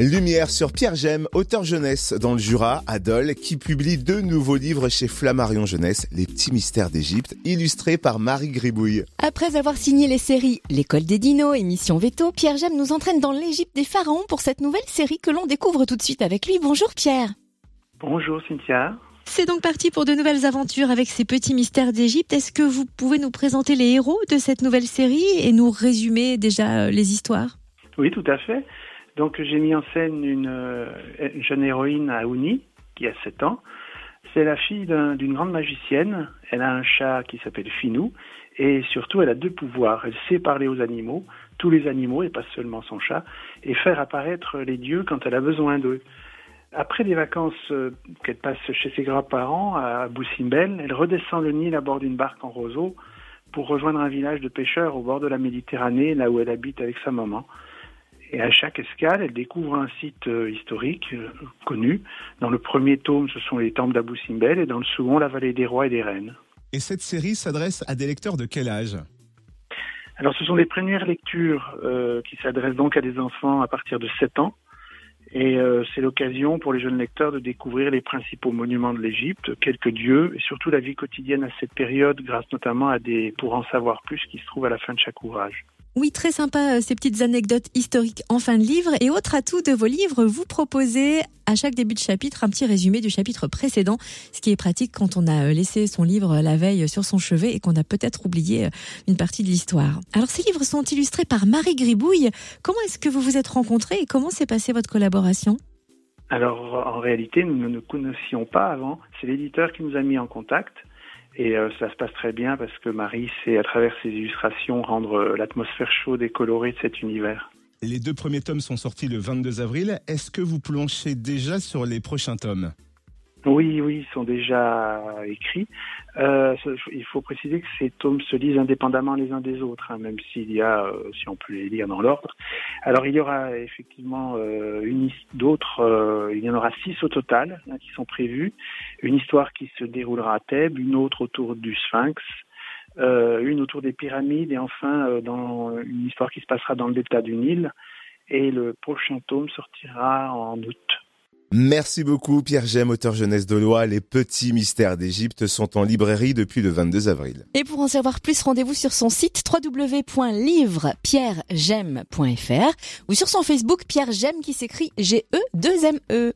Lumière sur Pierre Gemme, auteur jeunesse dans le Jura, à Dole, qui publie deux nouveaux livres chez Flammarion Jeunesse, Les petits mystères d'Égypte, illustrés par Marie Gribouille. Après avoir signé les séries L'école des dinos et Mission Veto, Pierre Gemme nous entraîne dans l'Égypte des pharaons pour cette nouvelle série que l'on découvre tout de suite avec lui. Bonjour Pierre. Bonjour Cynthia. C'est donc parti pour de nouvelles aventures avec ces petits mystères d'Égypte. Est-ce que vous pouvez nous présenter les héros de cette nouvelle série et nous résumer déjà euh, les histoires? Oui, tout à fait. Donc j'ai mis en scène une, jeune héroïne à Ouni, qui a 7 ans. C'est la fille d'une grande magicienne. Elle a un chat qui s'appelle Finou. Et surtout, elle a deux pouvoirs. Elle sait parler aux animaux, tous les animaux, et pas seulement son chat, et faire apparaître les dieux quand elle a besoin d'eux. Après des vacances euh, qu'elle passe chez ses grands-parents à Boussimbel, elle redescend le Nil à bord d'une barque en roseau pour rejoindre un village de pêcheurs au bord de la Méditerranée, là où elle habite avec sa maman. Et à chaque escale, elle découvre un site euh, historique euh, connu. Dans le premier tome, ce sont les temples d'Abou Simbel et dans le second, la vallée des rois et des reines. Et cette série s'adresse à des lecteurs de quel âge? Alors, ce sont des premières lectures euh, qui s'adressent donc à des enfants à partir de 7 ans. Et c'est l'occasion pour les jeunes lecteurs de découvrir les principaux monuments de l'Égypte, quelques dieux et surtout la vie quotidienne à cette période, grâce notamment à des pour en savoir plus qui se trouvent à la fin de chaque ouvrage. Oui, très sympa euh, ces petites anecdotes historiques en fin de livre. Et autre atout de vos livres, vous proposez à chaque début de chapitre un petit résumé du chapitre précédent, ce qui est pratique quand on a euh, laissé son livre la veille sur son chevet et qu'on a peut-être oublié euh, une partie de l'histoire. Alors ces livres sont illustrés par Marie Gribouille. Comment est-ce que vous vous êtes rencontrés et comment s'est passée votre collaboration? Alors en réalité, nous ne nous connaissions pas avant. C'est l'éditeur qui nous a mis en contact. Et euh, ça se passe très bien parce que Marie sait, à travers ses illustrations, rendre euh, l'atmosphère chaude et colorée de cet univers. Les deux premiers tomes sont sortis le 22 avril. Est-ce que vous planchez déjà sur les prochains tomes? Oui, oui, ils sont déjà écrits. Euh, il faut préciser que ces tomes se lisent indépendamment les uns des autres, hein, même s'il y a, euh, si on peut les lire dans l'ordre. Alors il y aura effectivement euh, une d'autres, euh, il y en aura six au total hein, qui sont prévus. Une histoire qui se déroulera à Thèbes, une autre autour du Sphinx, une autour des pyramides et enfin dans une histoire qui se passera dans le delta du Nil. Et le prochain tome sortira en août. Merci beaucoup Pierre Gem, auteur jeunesse de loi. Les petits mystères d'Égypte sont en librairie depuis le 22 avril. Et pour en savoir plus, rendez-vous sur son site www.livrepierregem.fr ou sur son Facebook Pierre Gem qui s'écrit G-E-2-M-E.